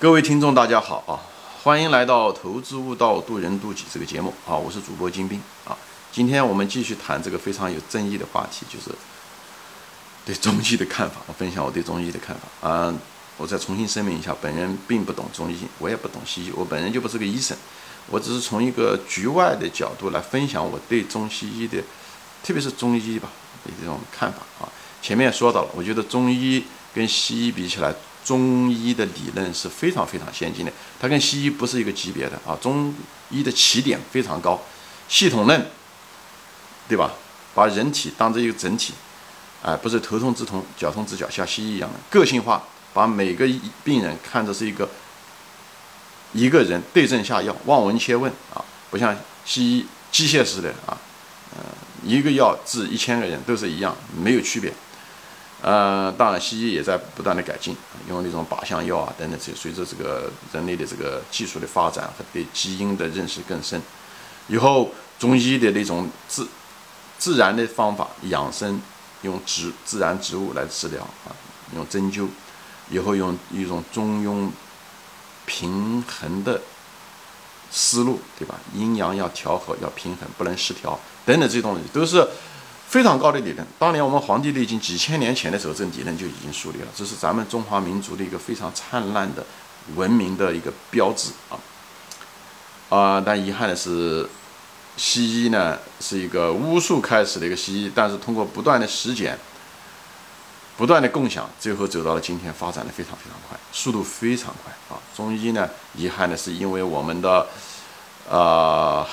各位听众，大家好啊！欢迎来到《投资悟道，渡人渡己》这个节目啊！我是主播金兵啊！今天我们继续谈这个非常有争议的话题，就是对中医的看法。我分享我对中医的看法啊！我再重新声明一下，本人并不懂中医，我也不懂西医，我本人就不是个医生，我只是从一个局外的角度来分享我对中西医的，特别是中医吧的这种看法啊！前面说到了，我觉得中医跟西医比起来。中医的理论是非常非常先进的，它跟西医不是一个级别的啊。中医的起点非常高，系统论，对吧？把人体当成一个整体，哎，不是头痛治头，脚痛治脚，像西医一样的个性化，把每个病人看作是一个一个人，对症下药，望闻切问啊，不像西医机械式的啊，嗯，一个药治一千个人都是一样，没有区别。呃，当然，西医也在不断的改进，用那种靶向药啊等等，这随着这个人类的这个技术的发展和对基因的认识更深，以后中医的那种自自然的方法养生，用植自然植物来治疗啊，用针灸，以后用一种中庸平衡的思路，对吧？阴阳要调和，要平衡，不能失调，等等这些东西都是。非常高的理论，当年我们《黄帝内经》几千年前的时候，这理论就已经树立了，这是咱们中华民族的一个非常灿烂的文明的一个标志啊！啊，但遗憾的是，西医呢是一个巫术开始的一个西医，但是通过不断的实践、不断的共享，最后走到了今天，发展的非常非常快，速度非常快啊！中医呢，遗憾的是因为我们的啊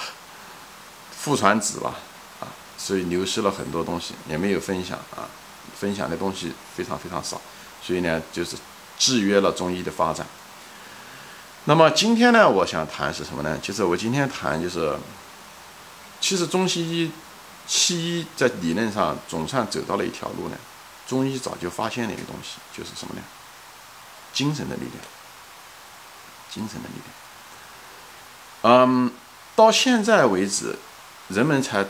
父传子吧。所以流失了很多东西，也没有分享啊，分享的东西非常非常少，所以呢，就是制约了中医的发展。那么今天呢，我想谈是什么呢？其实我今天谈就是，其实中西医，西医在理论上总算走到了一条路呢。中医早就发现了一个东西，就是什么呢？精神的力量，精神的力量。嗯，到现在为止，人们才。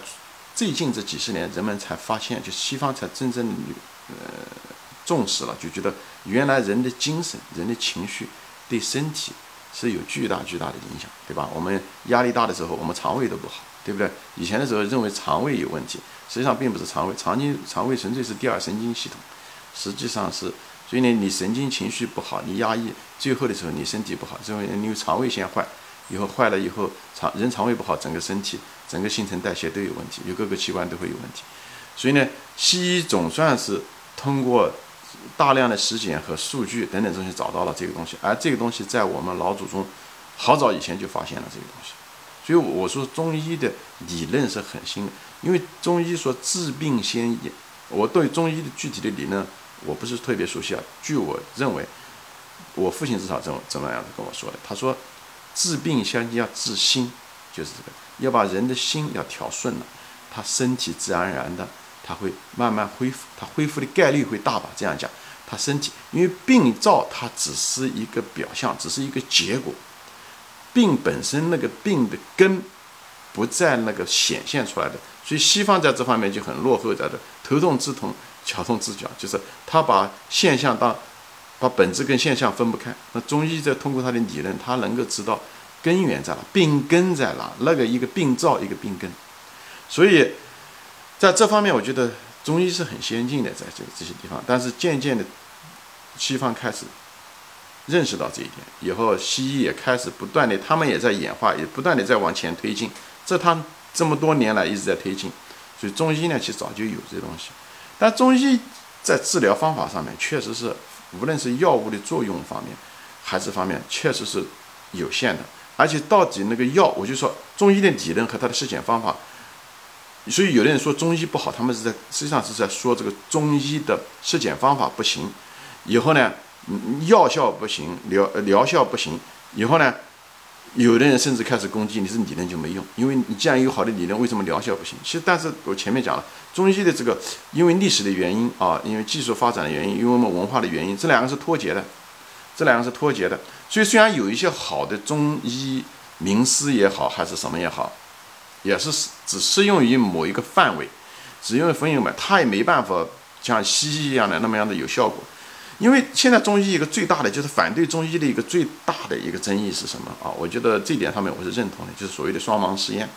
最近这几十年，人们才发现，就西方才真正的呃重视了，就觉得原来人的精神、人的情绪对身体是有巨大巨大的影响，对吧？我们压力大的时候，我们肠胃都不好，对不对？以前的时候认为肠胃有问题，实际上并不是肠胃，肠经肠胃纯粹是第二神经系统，实际上是，所以呢，你神经情绪不好，你压抑，最后的时候你身体不好，因为你有肠胃先坏。以后坏了以后，肠人肠胃不好，整个身体、整个新陈代谢都有问题，有各个器官都会有问题。所以呢，西医总算是通过大量的实践和数据等等东西找到了这个东西，而这个东西在我们老祖宗好早以前就发现了这个东西。所以我说中医的理论是很新的，因为中医说治病先医，我对中医的具体的理论我不是特别熟悉啊。据我认为，我父亲至少这么这么样子跟我说的，他说。治病先要治心，就是这个，要把人的心要调顺了，他身体自然而然的他会慢慢恢复，他恢复的概率会大吧？这样讲，他身体因为病灶它只是一个表象，只是一个结果，病本身那个病的根不在那个显现出来的，所以西方在这方面就很落后在的，头痛治头，脚痛治脚，就是他把现象当。把本质跟现象分不开。那中医在通过他的理论，他能够知道根源在哪，病根在哪，那个一个病灶一个病根。所以在这方面，我觉得中医是很先进的，在这这些地方。但是渐渐的，西方开始认识到这一点，以后西医也开始不断的，他们也在演化，也不断的在往前推进。这他这么多年来一直在推进。所以中医呢，其实早就有这东西。但中医在治疗方法上面，确实是。无论是药物的作用方面，还是方面，确实是有限的。而且到底那个药，我就说中医的理论和它的实践方法。所以有的人说中医不好，他们是在实际上是在说这个中医的实践方法不行。以后呢，药效不行，疗疗效不行。以后呢？有的人甚至开始攻击你，是理论就没用，因为你既然有好的理论，为什么疗效不行？其实，但是我前面讲了，中医的这个，因为历史的原因啊，因为技术发展的原因，因为我们文化的原因，这两个是脱节的，这两个是脱节的。所以，虽然有一些好的中医名师也好，还是什么也好，也是只适用于某一个范围，只用于分用嘛，他也没办法像西医一样的那么样的有效果。因为现在中医一个最大的就是反对中医的一个最大的一个争议是什么啊？我觉得这点上面我是认同的，就是所谓的双盲试验。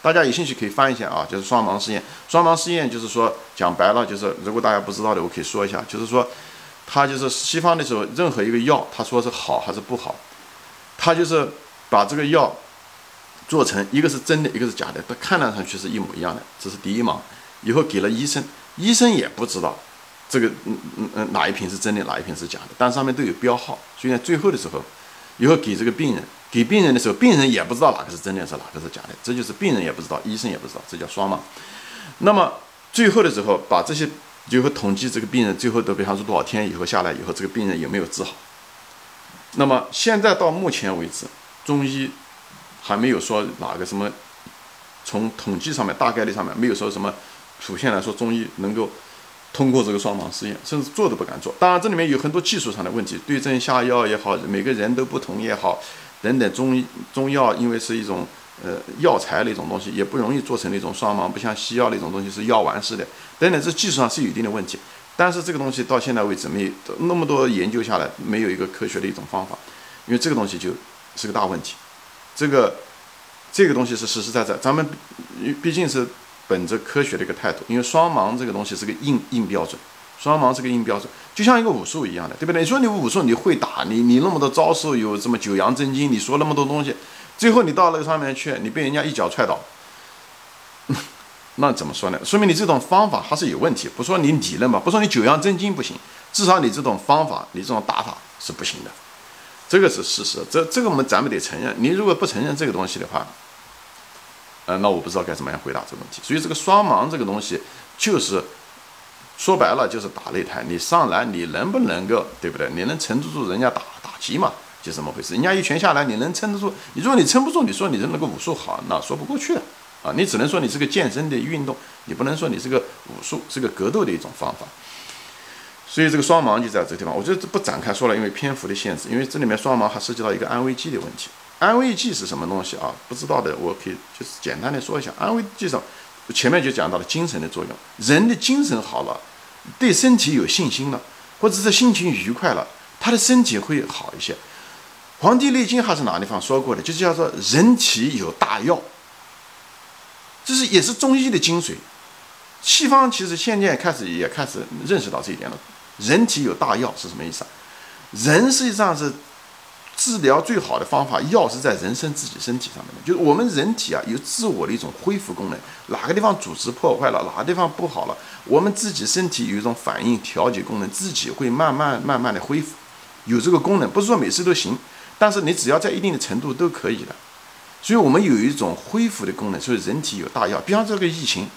大家有兴趣可以翻一下啊，就是双盲试验。双盲试验就是说讲白了，就是如果大家不知道的，我可以说一下，就是说，他就是西方的时候，任何一个药，他说是好还是不好，他就是把这个药做成一个是真的，一个是假的，他看上去是一模一样的，这是第一盲。以后给了医生，医生也不知道这个嗯嗯嗯哪一瓶是真的，哪一瓶是假的，但上面都有标号。所以呢，最后的时候，以后给这个病人。给病人的时候，病人也不知道哪个是真的，是哪个是假的，这就是病人也不知道，医生也不知道，这叫双盲。那么最后的时候，把这些就会统计这个病人最后的，比方说多少天以后下来以后，这个病人有没有治好。那么现在到目前为止，中医还没有说哪个什么，从统计上面大概率上面没有说什么出现来说中医能够通过这个双盲试验，甚至做都不敢做。当然这里面有很多技术上的问题，对症下药也好，每个人都不同也好。等等，中医中药因为是一种呃药材的一种东西，也不容易做成那种双盲，不像西药那种东西是药丸式的。等等，这技术上是有一定的问题，但是这个东西到现在为止没有那么多研究下来，没有一个科学的一种方法，因为这个东西就是个大问题。这个这个东西是实实在在，咱们毕竟是本着科学的一个态度，因为双盲这个东西是个硬硬标准。双盲是个硬标准，就像一个武术一样的，对不对？你说你武术你会打，你你那么多招数，有什么九阳真经，你说那么多东西，最后你到那个上面去，你被人家一脚踹倒，那怎么说呢？说明你这种方法还是有问题。不说你理论吧，不说你九阳真经不行，至少你这种方法，你这种打法是不行的，这个是事实。这这个我们咱们得承认。你如果不承认这个东西的话，呃，那我不知道该怎么样回答这个问题。所以这个双盲这个东西就是。说白了就是打擂台，你上来你能不能够，对不对？你能撑得住人家打打击嘛？就这么回事。人家一拳下来，你能撑得住？你如果你撑不住，你说你的那个武术好，那说不过去的啊！你只能说你是个健身的运动，你不能说你是个武术，是个格斗的一种方法。所以这个双盲就在这个地方，我觉得不展开说了，因为篇幅的限制。因为这里面双盲还涉及到一个安慰剂的问题。安慰剂是什么东西啊？不知道的我可以就是简单的说一下，安慰剂上。前面就讲到了精神的作用，人的精神好了，对身体有信心了，或者是心情愉快了，他的身体会好一些。《黄帝内经》还是哪地方说过的，就是叫做“人体有大药”，这是也是中医的精髓。西方其实现在开始也开始认识到这一点了，“人体有大药”是什么意思啊？人实际上是。治疗最好的方法，药是在人身自己身体上面的，就是我们人体啊有自我的一种恢复功能，哪个地方组织破坏了，哪个地方不好了，我们自己身体有一种反应调节功能，自己会慢慢慢慢的恢复，有这个功能，不是说每次都行，但是你只要在一定的程度都可以的，所以我们有一种恢复的功能，所以人体有大药，比方这个疫情，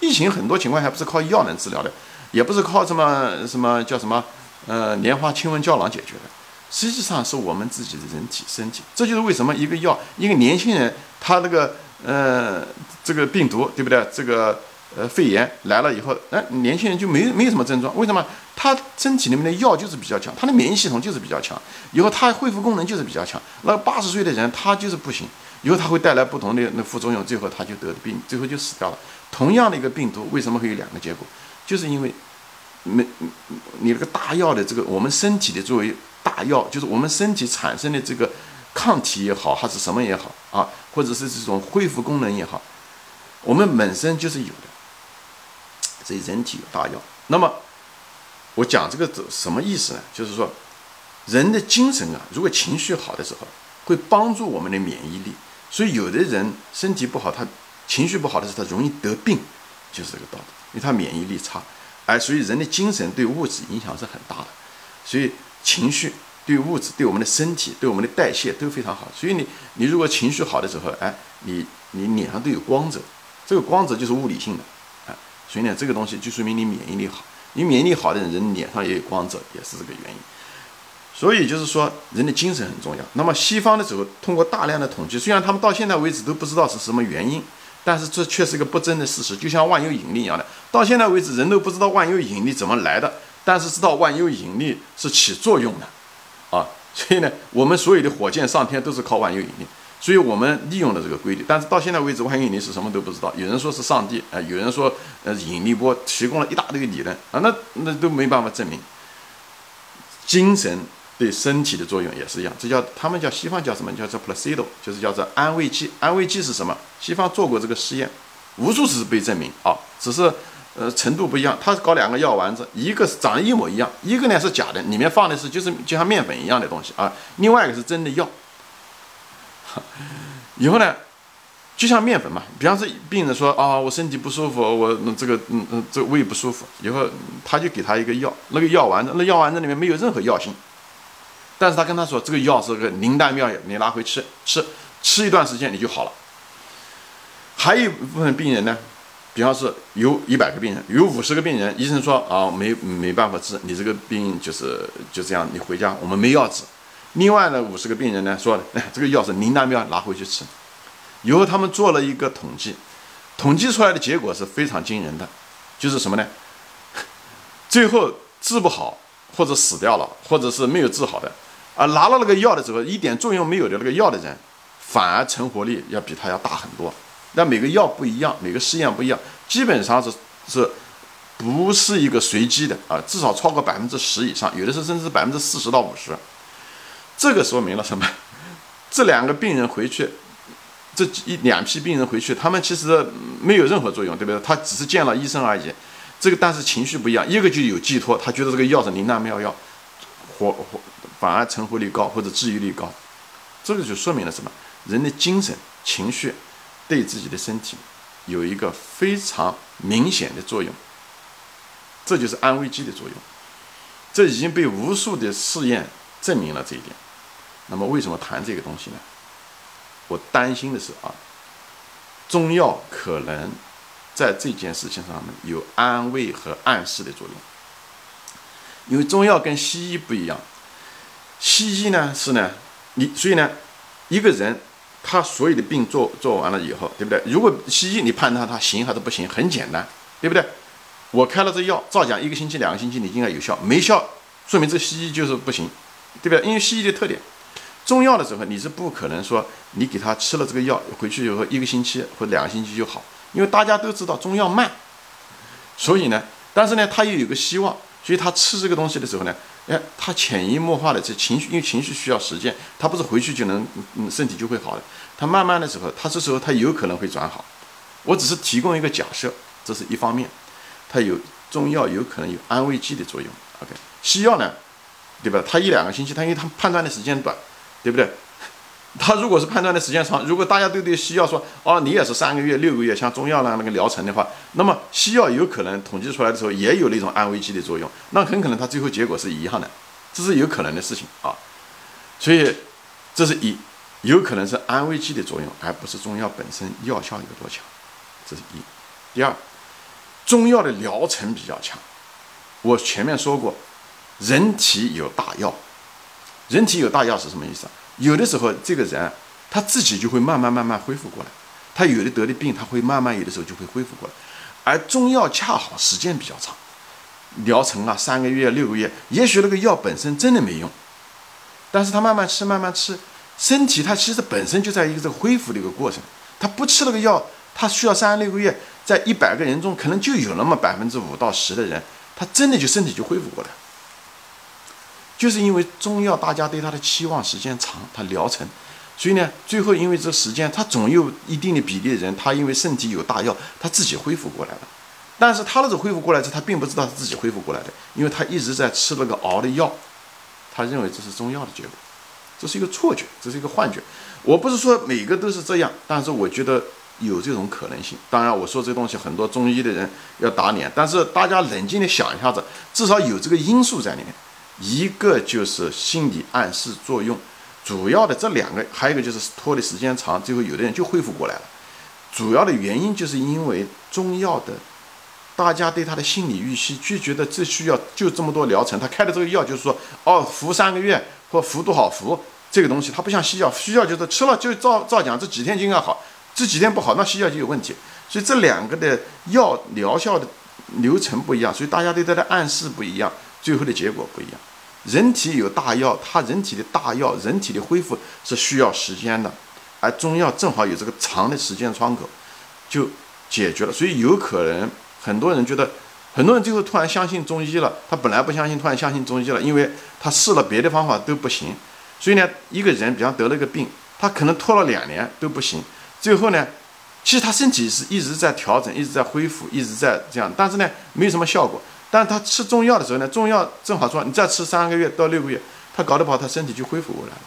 疫情很多情况下不是靠药能治疗的，也不是靠什么什么叫什么呃莲花清瘟胶囊解决的。实际上是我们自己的人体身体，这就是为什么一个药，一个年轻人他那个呃这个病毒对不对？这个呃肺炎来了以后，哎，年轻人就没没有什么症状，为什么？他身体里面的药就是比较强，他的免疫系统就是比较强，以后他恢复功能就是比较强。那八十岁的人他就是不行，以后他会带来不同的那副作用，最后他就得的病，最后就死掉了。同样的一个病毒，为什么会有两个结果？就是因为没你那个大药的这个我们身体的作为。大药就是我们身体产生的这个抗体也好，还是什么也好啊，或者是这种恢复功能也好，我们本身就是有的。所以人体有大药。那么我讲这个什么意思呢？就是说人的精神啊，如果情绪好的时候，会帮助我们的免疫力。所以有的人身体不好，他情绪不好的时候，他容易得病，就是这个道理，因为他免疫力差。哎，所以人的精神对物质影响是很大的。所以。情绪对物质、对我们的身体、对我们的代谢都非常好，所以你你如果情绪好的时候，哎，你你脸上都有光泽，这个光泽就是物理性的，哎，所以呢，这个东西就说明你免疫力好，你免疫力好的人，人脸上也有光泽，也是这个原因。所以就是说，人的精神很重要。那么西方的时候，通过大量的统计，虽然他们到现在为止都不知道是什么原因，但是这却是个不争的事实，就像万有引力一样的，到现在为止人都不知道万有引力怎么来的。但是知道万有引力是起作用的，啊，所以呢，我们所有的火箭上天都是靠万有引力，所以我们利用了这个规律。但是到现在为止，万有引力是什么都不知道。有人说是上帝，啊，有人说呃引力波提供了一大堆理论，啊，那那都没办法证明。精神对身体的作用也是一样，这叫他们叫西方叫什么？叫做 placebo，就是叫做安慰剂。安慰剂是什么？西方做过这个实验，无数次被证明啊，只是呃程度不一样。他搞两个药丸子，一个是长得一模一样，一个呢是假的，里面放的是就是就像面粉一样的东西啊，另外一个是真的药。以后呢？就像面粉嘛，比方说病人说啊，我身体不舒服，我这个嗯嗯，这胃不舒服，以后他就给他一个药，那个药丸子，那药丸子里面没有任何药性，但是他跟他说这个药是个灵丹妙药，你拿回吃吃吃一段时间你就好了。还有一部分病人呢，比方说有一百个病人，有五十个病人，医生说啊没没办法治，你这个病就是就这样，你回家我们没药治。另外呢五十个病人呢说，哎 这个药是灵丹妙药，拿回去吃。以后他们做了一个统计，统计出来的结果是非常惊人的，就是什么呢？最后治不好或者死掉了，或者是没有治好的，啊，拿了那个药的时候一点作用没有的那个药的人，反而成活率要比他要大很多。那每个药不一样，每个试验不一样，基本上是是不是一个随机的啊？至少超过百分之十以上，有的是甚至百分之四十到五十。这个说明了什么？这两个病人回去。这一两批病人回去，他们其实没有任何作用，对不对？他只是见了医生而已。这个但是情绪不一样，一个就有寄托，他觉得这个药是灵丹妙药，活活反而成活率高或者治愈率高。这个就说明了什么？人的精神情绪对自己的身体有一个非常明显的作用。这就是安慰剂的作用。这已经被无数的试验证明了这一点。那么为什么谈这个东西呢？我担心的是啊，中药可能在这件事情上面有安慰和暗示的作用，因为中药跟西医不一样，西医呢是呢，你所以呢，一个人他所有的病做做完了以后，对不对？如果西医你判断他行还是不行，很简单，对不对？我开了这药，照讲一个星期、两个星期你应该有效，没效，说明这西医就是不行，对不对？因为西医的特点。中药的时候，你是不可能说你给他吃了这个药回去以后一个星期或两个星期就好，因为大家都知道中药慢，所以呢，但是呢，他又有个希望，所以他吃这个东西的时候呢，哎，他潜移默化的这情绪，因为情绪需要时间，他不是回去就能嗯身体就会好的，他慢慢的时候，他这时候他有可能会转好。我只是提供一个假设，这是一方面，它有中药有可能有安慰剂的作用。OK，西药呢，对吧？他一两个星期，他因为他判断的时间短。对不对？他如果是判断的时间长，如果大家都对西药说，哦，你也是三个月、六个月，像中药呢那个疗程的话，那么西药有可能统计出来的时候也有那种安慰剂的作用，那很可能它最后结果是一样的，这是有可能的事情啊。所以这是一，有可能是安慰剂的作用，而不是中药本身药效有多强，这是一。第二，中药的疗程比较强，我前面说过，人体有大药。人体有大药是什么意思？有的时候这个人他自己就会慢慢慢慢恢复过来，他有的得的病他会慢慢有的时候就会恢复过来，而中药恰好时间比较长，疗程啊三个月六个月，也许那个药本身真的没用，但是他慢慢吃慢慢吃，身体它其实本身就在一个这个恢复的一个过程，他不吃那个药，他需要三六个月，在一百个人中可能就有那么百分之五到十的人，他真的就身体就恢复过来。就是因为中药，大家对它的期望时间长，它疗程，所以呢，最后因为这时间，它总有一定的比例的人，他因为身体有大药，他自己恢复过来了。但是他那种恢复过来之后，他并不知道是自己恢复过来的，因为他一直在吃那个熬的药，他认为这是中药的结果，这是一个错觉，这是一个幻觉。我不是说每个都是这样，但是我觉得有这种可能性。当然，我说这东西很多中医的人要打脸，但是大家冷静的想一下子，至少有这个因素在里面。一个就是心理暗示作用，主要的这两个，还有一个就是拖的时间长，最后有的人就恢复过来了。主要的原因就是因为中药的，大家对他的心理预期就觉得这需要就这么多疗程，他开的这个药就是说，哦，服三个月或服多少服这个东西，它不像西药，西药就是吃了就照照讲这几天就应该好，这几天不好，那西药就有问题。所以这两个的药疗效的流程不一样，所以大家对它的暗示不一样。最后的结果不一样，人体有大药，它人体的大药，人体的恢复是需要时间的，而中药正好有这个长的时间窗口，就解决了。所以有可能很多人觉得很多人最后突然相信中医了，他本来不相信，突然相信中医了，因为他试了别的方法都不行。所以呢，一个人比方得了个病，他可能拖了两年都不行，最后呢，其实他身体是一直在调整，一直在恢复，一直在这样，但是呢，没有什么效果。但是他吃中药的时候呢，中药正好说你再吃三个月到六个月，他搞得不好，他身体就恢复过来了，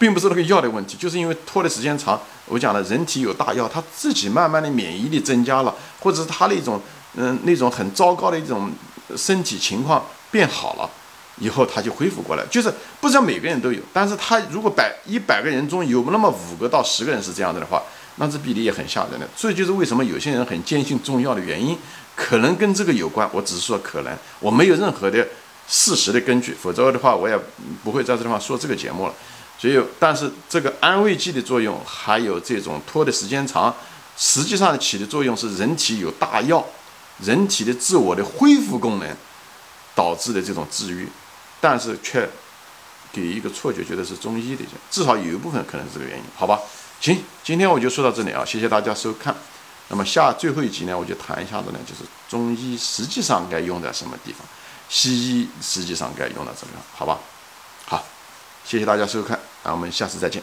并不是那个药的问题，就是因为拖的时间长。我讲了，人体有大药，他自己慢慢的免疫力增加了，或者是他那种嗯那种很糟糕的一种身体情况变好了。以后他就恢复过来，就是不知道每个人都有，但是他如果百一百个人中有那么五个到十个人是这样子的话，那这比例也很吓人的。所以就是为什么有些人很坚信中药的原因，可能跟这个有关。我只是说可能，我没有任何的事实的根据，否则的话我也不会在这地方说这个节目了。所以，但是这个安慰剂的作用，还有这种拖的时间长，实际上起的作用是人体有大药，人体的自我的恢复功能导致的这种治愈。但是却给一个错觉，觉得是中医的，至少有一部分可能是这个原因，好吧？行，今天我就说到这里啊，谢谢大家收看。那么下最后一集呢，我就谈一下子呢，就是中医实际上该用在什么地方，西医实际上该用在什么地方，好吧？好，谢谢大家收看，那我们下次再见。